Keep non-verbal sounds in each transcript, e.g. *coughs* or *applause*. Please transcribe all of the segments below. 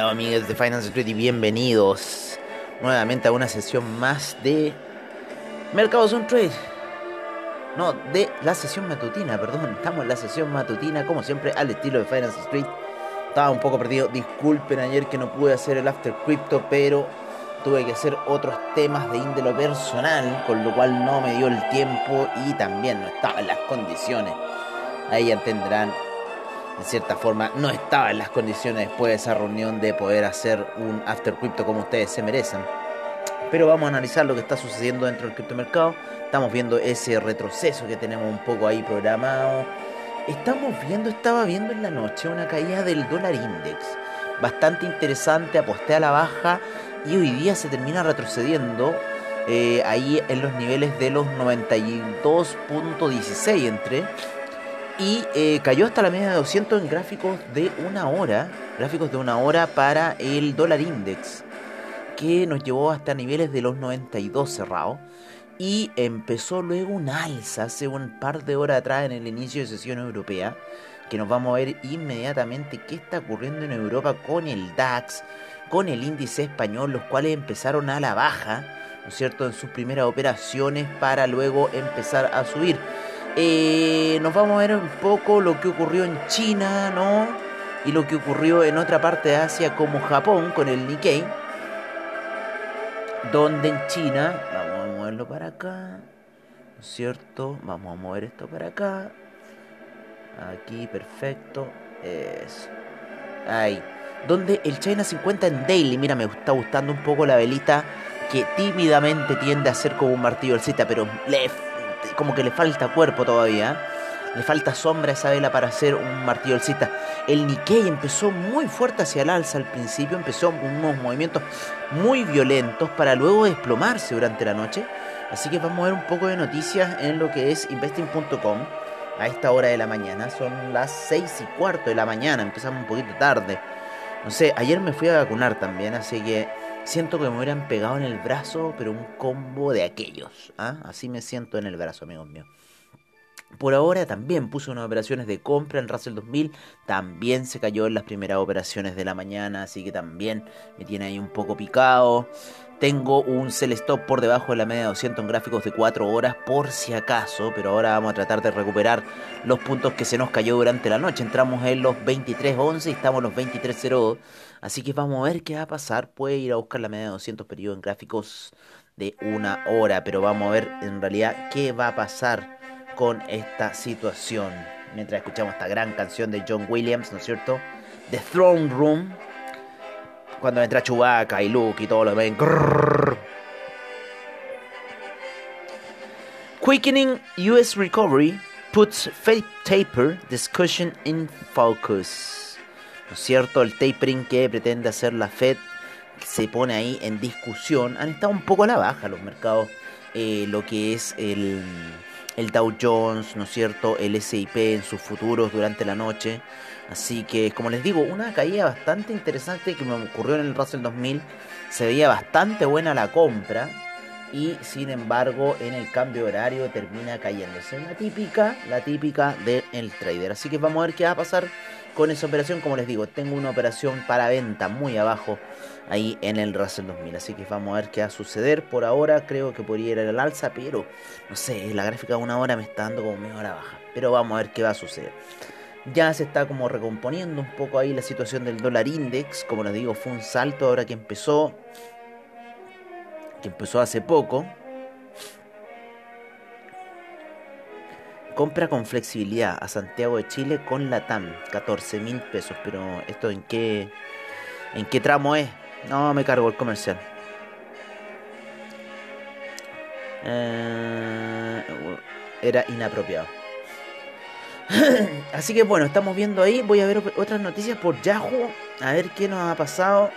hola amigos de Finance Street y bienvenidos nuevamente a una sesión más de Mercados on Trade. No, de la sesión matutina, perdón. Estamos en la sesión matutina, como siempre, al estilo de Finance Street. Estaba un poco perdido. Disculpen ayer que no pude hacer el After Crypto, pero tuve que hacer otros temas de índole personal, con lo cual no me dio el tiempo y también no estaba en las condiciones. Ahí ya tendrán en cierta forma, no estaba en las condiciones después de esa reunión de poder hacer un after crypto como ustedes se merecen. Pero vamos a analizar lo que está sucediendo dentro del criptomercado. Estamos viendo ese retroceso que tenemos un poco ahí programado. Estamos viendo, estaba viendo en la noche una caída del dólar index. Bastante interesante, aposté a la baja y hoy día se termina retrocediendo eh, ahí en los niveles de los 92.16 entre y eh, cayó hasta la media de 200 en gráficos de una hora, gráficos de una hora para el dólar index, que nos llevó hasta niveles de los 92 cerrados. Y empezó luego un alza hace un par de horas atrás en el inicio de sesión europea, que nos vamos a ver inmediatamente qué está ocurriendo en Europa con el DAX, con el índice español, los cuales empezaron a la baja, ¿no es cierto?, en sus primeras operaciones para luego empezar a subir. Eh, nos vamos a ver un poco lo que ocurrió en China, ¿no? Y lo que ocurrió en otra parte de Asia como Japón con el Nikkei. Donde en China, vamos a moverlo para acá, ¿no es cierto? Vamos a mover esto para acá. Aquí, perfecto. Eso. Ahí. Donde el China 50 en daily, mira, me está gustando un poco la velita que tímidamente tiende a ser como un martillo alcista, pero le como que le falta cuerpo todavía. Le falta sombra a esa vela para hacer un martillo alcista. El Nikkei empezó muy fuerte hacia el alza al principio, empezó unos movimientos muy violentos para luego desplomarse durante la noche. Así que vamos a ver un poco de noticias en lo que es investing.com a esta hora de la mañana. Son las 6 y cuarto de la mañana, empezamos un poquito tarde. No sé, ayer me fui a vacunar también, así que Siento que me hubieran pegado en el brazo, pero un combo de aquellos. ¿ah? Así me siento en el brazo, amigos míos. Por ahora también puse unas operaciones de compra en Russell 2000. También se cayó en las primeras operaciones de la mañana. Así que también me tiene ahí un poco picado. Tengo un sell stop por debajo de la media de 200 en gráficos de 4 horas por si acaso. Pero ahora vamos a tratar de recuperar los puntos que se nos cayó durante la noche. Entramos en los 23.11 y estamos en los 23.02. Así que vamos a ver qué va a pasar. Puede ir a buscar la media de 200 periodos en gráficos de una hora, pero vamos a ver en realidad qué va a pasar con esta situación. Mientras escuchamos esta gran canción de John Williams, ¿no es cierto? The Throne Room. Cuando entra Chewbacca y Luke y todo lo ven. Quickening US recovery puts fake taper discussion in focus. ¿no es cierto? El tapering que pretende hacer la Fed se pone ahí en discusión. Han estado un poco a la baja los mercados, eh, lo que es el, el Dow Jones, ¿no es cierto? El SIP en sus futuros durante la noche. Así que, como les digo, una caída bastante interesante que me ocurrió en el Russell 2000. Se veía bastante buena la compra. Y sin embargo, en el cambio horario termina cayéndose. La típica, la típica del trader. Así que vamos a ver qué va a pasar con esa operación. Como les digo, tengo una operación para venta muy abajo ahí en el Russell 2000. Así que vamos a ver qué va a suceder. Por ahora creo que podría ir al alza, pero no sé, la gráfica de una hora me está dando como media hora baja. Pero vamos a ver qué va a suceder. Ya se está como recomponiendo un poco ahí la situación del dólar index. Como les digo, fue un salto ahora que empezó. Que empezó hace poco. Compra con flexibilidad a Santiago de Chile con la TAM, 14 mil pesos. Pero esto en qué, en qué tramo es? No, me cargo el comercial. Eh, era inapropiado. *coughs* Así que bueno, estamos viendo ahí. Voy a ver otras noticias por Yahoo. A ver qué nos ha pasado.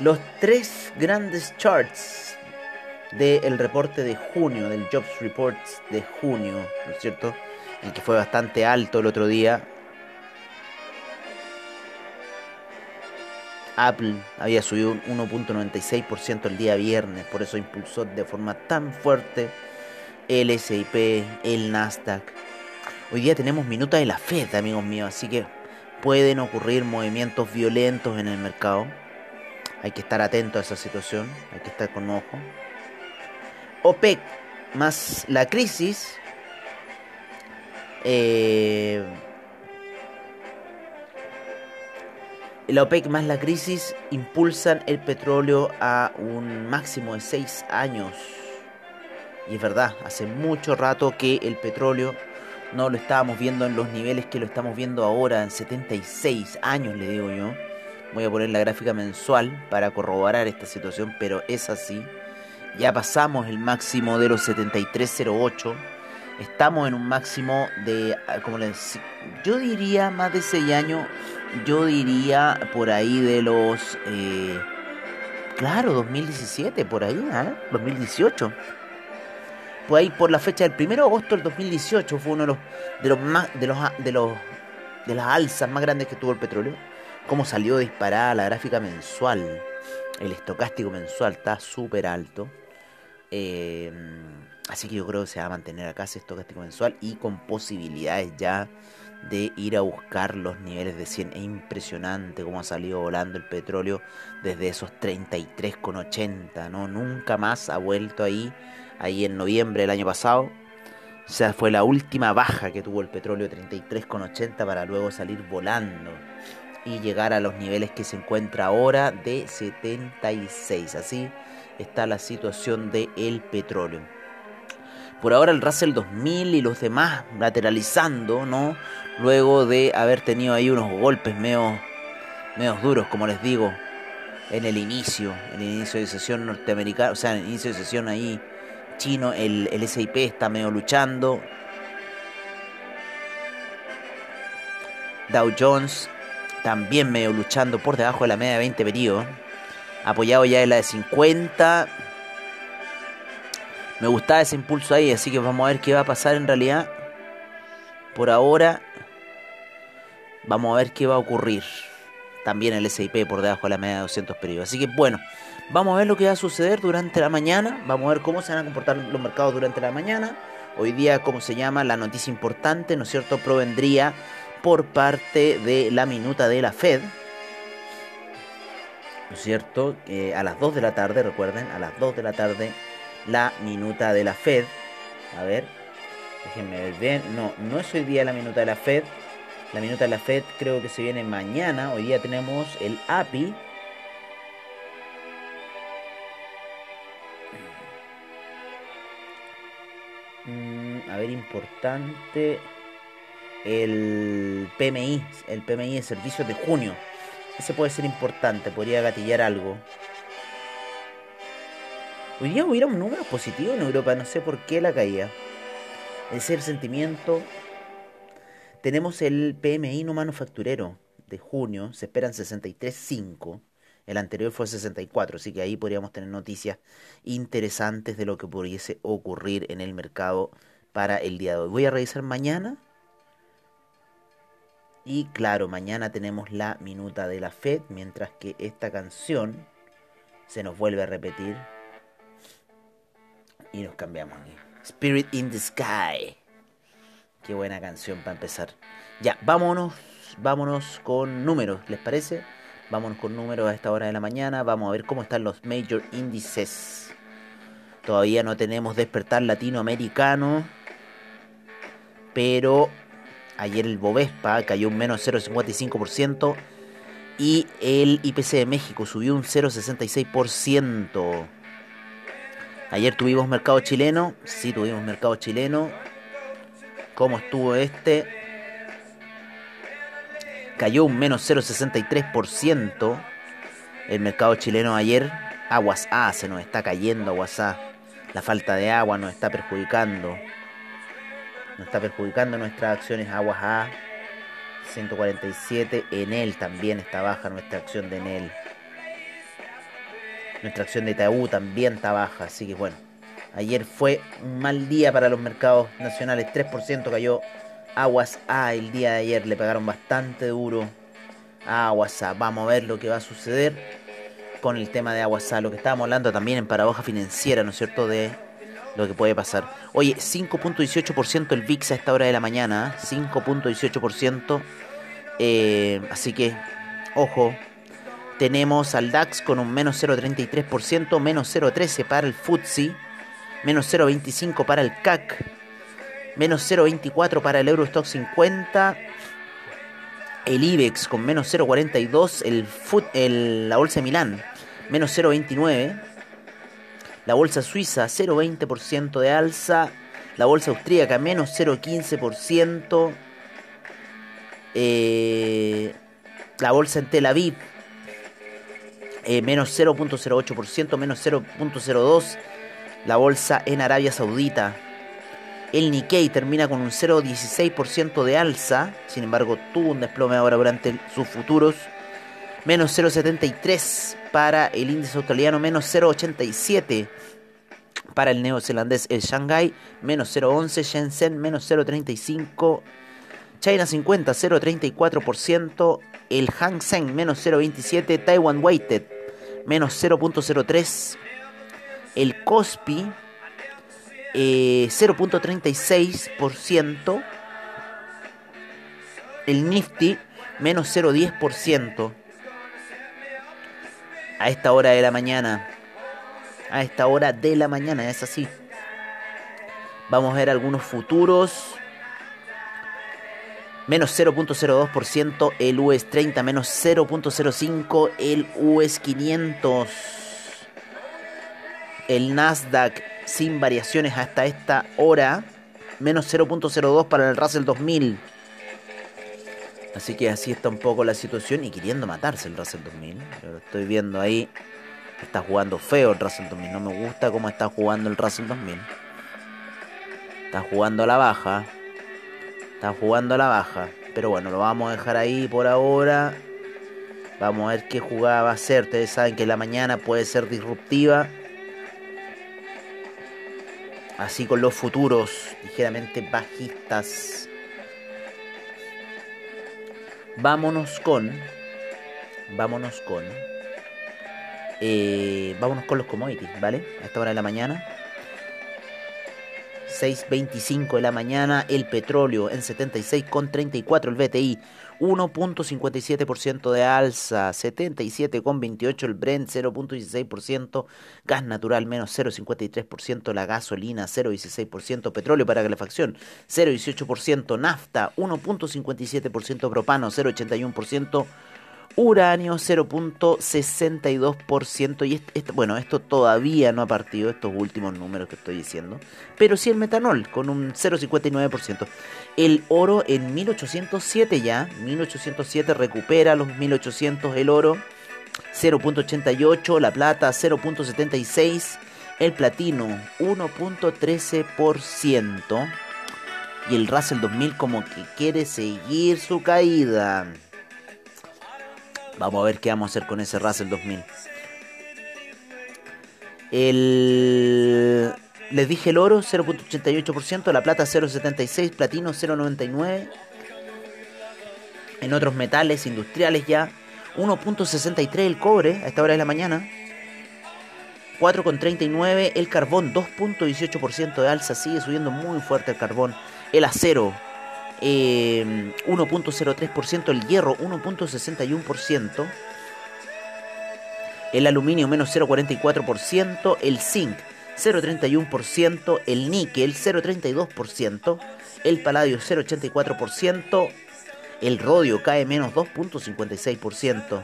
Los tres grandes charts del reporte de junio, del Jobs Report de junio, ¿no es cierto? El que fue bastante alto el otro día. Apple había subido un 1.96% el día viernes, por eso impulsó de forma tan fuerte el SIP, el Nasdaq. Hoy día tenemos minuta de la Fed, amigos míos, así que pueden ocurrir movimientos violentos en el mercado. Hay que estar atento a esa situación, hay que estar con ojo. OPEC más la crisis. Eh, la OPEC más la crisis impulsan el petróleo a un máximo de 6 años. Y es verdad, hace mucho rato que el petróleo no lo estábamos viendo en los niveles que lo estamos viendo ahora, en 76 años le digo yo. Voy a poner la gráfica mensual para corroborar esta situación, pero es así. Ya pasamos el máximo de los 73.08. Estamos en un máximo de, ah, como les yo diría más de 6 años. Yo diría por ahí de los, eh, claro, 2017, por ahí, ¿eh? 2018 pues ahí por la fecha del 1 de agosto del 2018 fue uno de los de los más de los de los de las alzas más grandes que tuvo el petróleo. Cómo salió disparada la gráfica mensual. El estocástico mensual está súper alto. Eh, así que yo creo que se va a mantener acá ese estocástico mensual y con posibilidades ya de ir a buscar los niveles de 100. Es impresionante cómo ha salido volando el petróleo desde esos 33,80, ¿no? Nunca más ha vuelto ahí ahí en noviembre del año pasado. O sea, fue la última baja que tuvo el petróleo 33,80 para luego salir volando y llegar a los niveles que se encuentra ahora de 76. Así está la situación del el petróleo. Por ahora el Russell 2000 y los demás lateralizando, ¿no? Luego de haber tenido ahí unos golpes medio, medio duros, como les digo, en el inicio, en el inicio de sesión norteamericana, o sea, en el inicio de sesión ahí chino, el, el SIP está medio luchando. Dow Jones también medio luchando por debajo de la media de 20 periodos. Apoyado ya en la de 50. Me gustaba ese impulso ahí, así que vamos a ver qué va a pasar en realidad. Por ahora, vamos a ver qué va a ocurrir. También el SIP por debajo de la media de 200 periodos. Así que bueno, Vamos a ver lo que va a suceder durante la mañana. Vamos a ver cómo se van a comportar los mercados durante la mañana. Hoy día, como se llama, la noticia importante, ¿no es cierto?, provendría por parte de la minuta de la Fed. ¿No es cierto? a las 2 de la tarde, recuerden, a las 2 de la tarde, la minuta de la Fed. A ver, déjenme ver bien. No, no es hoy día la minuta de la Fed. La minuta de la Fed creo que se viene mañana. Hoy día tenemos el API a ver, importante. El PMI, el PMI de servicios de junio. Ese puede ser importante, podría gatillar algo. Hoy día hubiera un número positivo en Europa, no sé por qué la caía. Ese es el sentimiento. Tenemos el PMI no manufacturero de junio, se esperan 63.5. El anterior fue 64, así que ahí podríamos tener noticias interesantes de lo que pudiese ocurrir en el mercado para el día de hoy. Voy a revisar mañana. Y claro, mañana tenemos la minuta de la Fed, mientras que esta canción se nos vuelve a repetir. Y nos cambiamos aquí. Spirit in the Sky. Qué buena canción para empezar. Ya, vámonos, vámonos con números, ¿les parece? Vámonos con números a esta hora de la mañana. Vamos a ver cómo están los major índices. Todavía no tenemos despertar latinoamericano pero ayer el Bovespa cayó un menos 0,55% y el IPC de México subió un 0,66%. Ayer tuvimos mercado chileno, sí tuvimos mercado chileno. ¿Cómo estuvo este? Cayó un menos 0,63% el mercado chileno ayer. Aguas A se nos está cayendo, Aguas A. La falta de agua nos está perjudicando. Nos está perjudicando nuestras acciones Aguas A. 147. Enel también está baja nuestra acción de Enel. Nuestra acción de Itaú también está baja. Así que bueno. Ayer fue un mal día para los mercados nacionales. 3% cayó Aguas A el día de ayer. Le pegaron bastante duro a Aguas A. Vamos a ver lo que va a suceder con el tema de Aguas A. Lo que estábamos hablando también en paradoja financiera, ¿no es cierto? De lo que puede pasar. Oye, 5.18% el VIX a esta hora de la mañana, 5.18%. Eh, así que, ojo, tenemos al DAX con un menos 0.33%, menos 0.13 para el FTSE, menos 0.25 para el CAC, menos 0.24 para el Eurostock 50, el IBEX con menos 0.42, el, el, la Bolsa de Milán menos 0.29, la Bolsa Suiza 0.20% de alza, la Bolsa Austríaca menos 0.15%, eh, la Bolsa en Tel Aviv eh, menos 0.08%, menos 0.02%, la Bolsa en Arabia Saudita. El Nikkei termina con un 0,16% de alza, sin embargo tuvo un desplome ahora durante sus futuros. Menos 0,73 para el índice australiano, menos 0,87 para el neozelandés el Shanghai, menos 0,11 Shenzhen, menos 0,35 China 50, 0,34%, el Hang Seng, menos 0,27 Taiwan Weighted, menos 0,03 el Kospi, 0.36%. Eh, el Nifty menos 0.10%. A esta hora de la mañana. A esta hora de la mañana, es así. Vamos a ver algunos futuros. Menos 0.02% el US 30, menos 0.05 el US 500. El Nasdaq sin variaciones hasta esta hora. Menos 0.02 para el Russell 2000. Así que así está un poco la situación y queriendo matarse el Russell 2000. Yo lo estoy viendo ahí. Está jugando feo el Russell 2000. No me gusta cómo está jugando el Russell 2000. Está jugando a la baja. Está jugando a la baja. Pero bueno, lo vamos a dejar ahí por ahora. Vamos a ver qué jugada va a ser. Ustedes saben que la mañana puede ser disruptiva así con los futuros ligeramente bajistas. Vámonos con, vámonos con, eh, vámonos con los commodities, ¿vale? A esta hora de la mañana. 6.25 de la mañana el petróleo en 76,34 el BTI 1.57% de alza, 77,28 el Brent, 0.16%, gas natural menos 0.53%, la gasolina 0.16%, petróleo para calefacción 0.18%, nafta 1.57%, propano 0.81%, uranio 0.62% y bueno, esto todavía no ha partido estos últimos números que estoy diciendo, pero sí el metanol con un 0.59%. El oro en 1807 ya, 1807 recupera los 1800 el oro, 0.88, la plata 0.76, el platino 1.13% y el Russell 2000 como que quiere seguir su caída. Vamos a ver qué vamos a hacer con ese Russell 2000. El... Les dije el oro 0.88%, la plata 0.76%, platino 0.99%. En otros metales industriales ya 1.63 el cobre a esta hora de la mañana. 4,39 el carbón, 2.18% de alza, sigue subiendo muy fuerte el carbón. El acero, 1.03%, em, el hierro 1.61%, el aluminio menos 0.44%, el zinc 0.31%, el níquel 0.32%, el paladio 0.84%, el rodio cae menos 2.56%.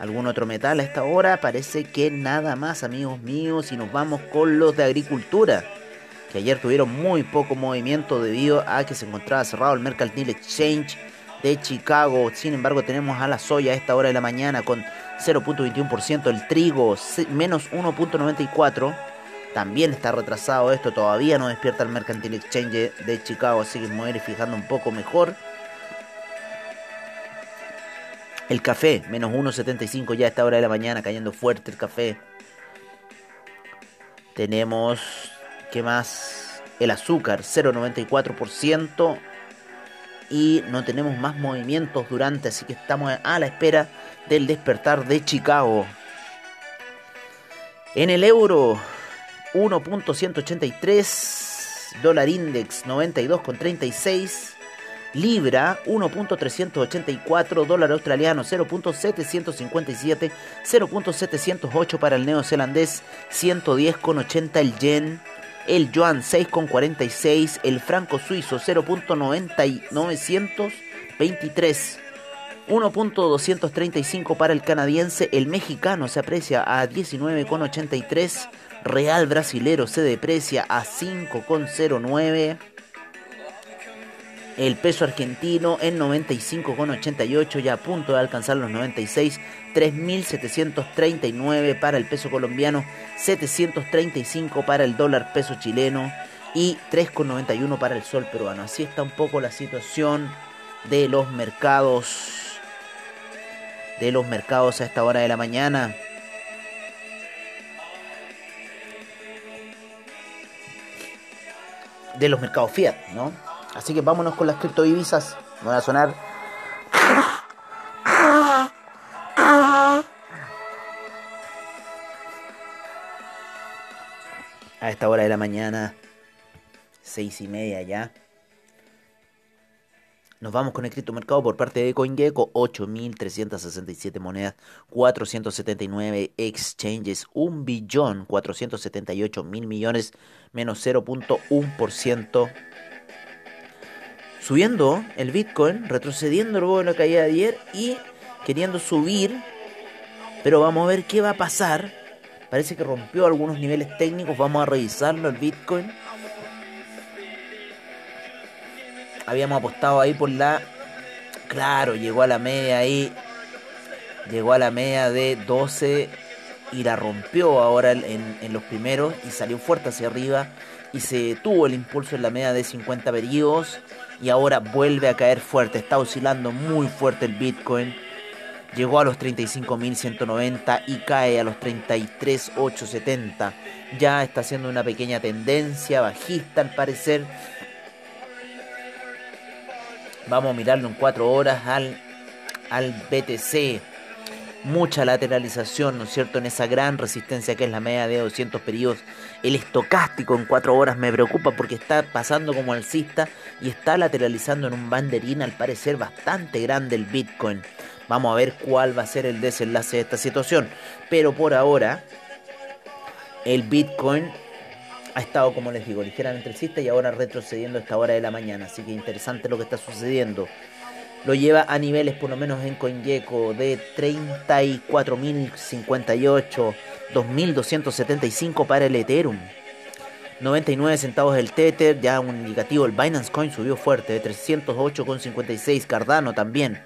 ¿Algún otro metal a esta hora? Parece que nada más, amigos míos, y nos vamos con los de agricultura que ayer tuvieron muy poco movimiento debido a que se encontraba cerrado el Mercantile Exchange de Chicago. Sin embargo, tenemos a la soya a esta hora de la mañana con 0.21%, el trigo menos 1.94%. También está retrasado esto, todavía no despierta el Mercantile Exchange de Chicago, así que me voy a ir fijando un poco mejor. El café, menos 1.75 ya a esta hora de la mañana, cayendo fuerte el café. Tenemos ¿Qué más? El azúcar, 0,94%. Y no tenemos más movimientos durante, así que estamos a la espera del despertar de Chicago. En el euro, 1.183, dólar index 92,36, libra 1.384, dólar australiano 0.757, 0.708 para el neozelandés, 110,80 el yen, el yuan 6,46, el franco suizo 0.923. 1.235 para el canadiense, el mexicano se aprecia a 19,83, real brasilero se deprecia a 5,09, el peso argentino en 95,88 ya a punto de alcanzar los 96, 3.739 para el peso colombiano, 735 para el dólar peso chileno y 3,91 para el sol peruano. Así está un poco la situación de los mercados de los mercados a esta hora de la mañana. De los mercados Fiat, ¿no? Así que vámonos con las criptodivisas. van a sonar. A esta hora de la mañana, seis y media ya. Nos vamos con el criptomercado por parte de CoinGecko, 8.367 monedas, 479 exchanges, 1 billón 478 mil millones, menos 0.1%. Subiendo el Bitcoin, retrocediendo luego de la caída de ayer y queriendo subir, pero vamos a ver qué va a pasar. Parece que rompió algunos niveles técnicos, vamos a revisarlo el Bitcoin. habíamos apostado ahí por la. Claro, llegó a la media ahí. Llegó a la media de 12 y la rompió ahora en, los primeros y salió fuerte hacia arriba y se tuvo el impulso en la media de 50 periodos y ahora vuelve a caer fuerte, está oscilando muy fuerte el Bitcoin. Llegó a los 35.190 y cae a los 33.870. Ya está haciendo una pequeña tendencia bajista al parecer Vamos a mirarlo en 4 horas al, al BTC. Mucha lateralización, ¿no es cierto?, en esa gran resistencia que es la media de 200 periodos. El estocástico en 4 horas me preocupa porque está pasando como alcista y está lateralizando en un banderín al parecer bastante grande el Bitcoin. Vamos a ver cuál va a ser el desenlace de esta situación. Pero por ahora, el Bitcoin ha estado, como les digo, ligeramente alcista y ahora retrocediendo a esta hora de la mañana. Así que interesante lo que está sucediendo. Lo lleva a niveles, por lo menos en CoinGecko, de 34.058, 2.275 para el Ethereum. 99 centavos el Tether, ya un indicativo. El Binance Coin subió fuerte, de 308,56. Cardano también.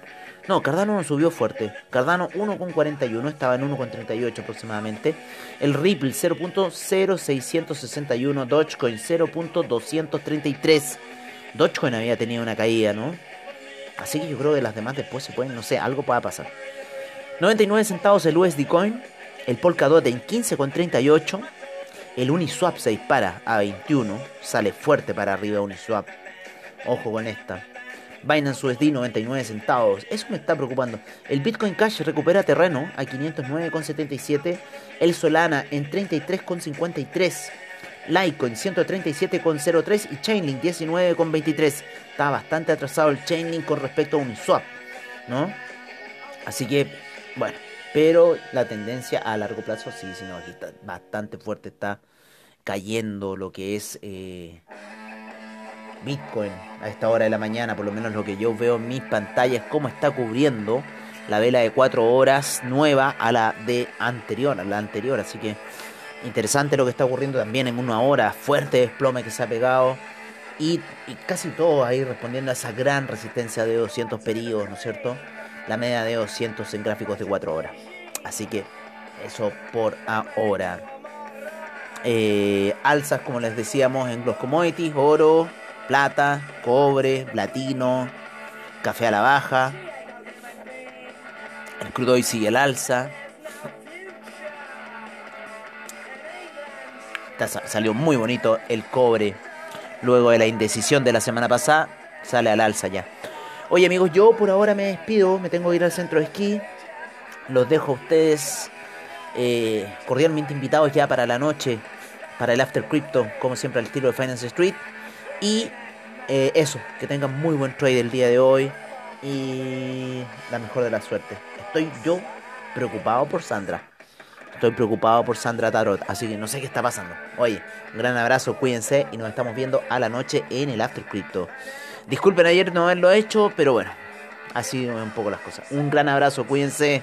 No, Cardano no subió fuerte. Cardano 1,41, estaba en 1,38 aproximadamente. El Ripple 0.0661, Dogecoin 0.233. Dogecoin había tenido una caída, ¿no? Así que yo creo que las demás después se pueden, no sé, algo pueda pasar. 99 centavos el USD Coin, el Polkadot en 15,38. El Uniswap se dispara a 21, sale fuerte para arriba Uniswap. Ojo con esta. Binance USD 99 centavos. Eso me está preocupando. El Bitcoin Cash recupera terreno a 509,77. El Solana en 33,53. Litecoin 137,03 y Chainlink 19,23. Está bastante atrasado el Chainlink con respecto a Uniswap, ¿no? Así que, bueno, pero la tendencia a largo plazo sí, sí, no, aquí está bastante fuerte, está cayendo lo que es eh, Bitcoin a esta hora de la mañana, por lo menos lo que yo veo en mis pantallas, cómo está cubriendo la vela de 4 horas nueva a la de anterior, a la anterior. Así que interesante lo que está ocurriendo también en una hora, fuerte desplome que se ha pegado. Y, casi todo ahí respondiendo a esa gran resistencia de 200 periodos, ¿no es cierto? La media de 200 en gráficos de 4 horas. Así que eso por ahora. Eh, alzas, como les decíamos, en los commodities, oro, plata, cobre, platino, café a la baja. El crudo hoy sigue el alza. Salió muy bonito el cobre. Luego de la indecisión de la semana pasada, sale al alza ya. Oye amigos, yo por ahora me despido, me tengo que ir al centro de esquí. Los dejo a ustedes eh, cordialmente invitados ya para la noche para el After Crypto, como siempre al estilo de Finance Street. Y eh, eso, que tengan muy buen trade el día de hoy y la mejor de la suerte. Estoy yo preocupado por Sandra. Estoy preocupado por Sandra Tarot, así que no sé qué está pasando. Oye, un gran abrazo, cuídense y nos estamos viendo a la noche en el After Crypto. Disculpen ayer no haberlo hecho, pero bueno, así un poco las cosas. Un gran abrazo, cuídense.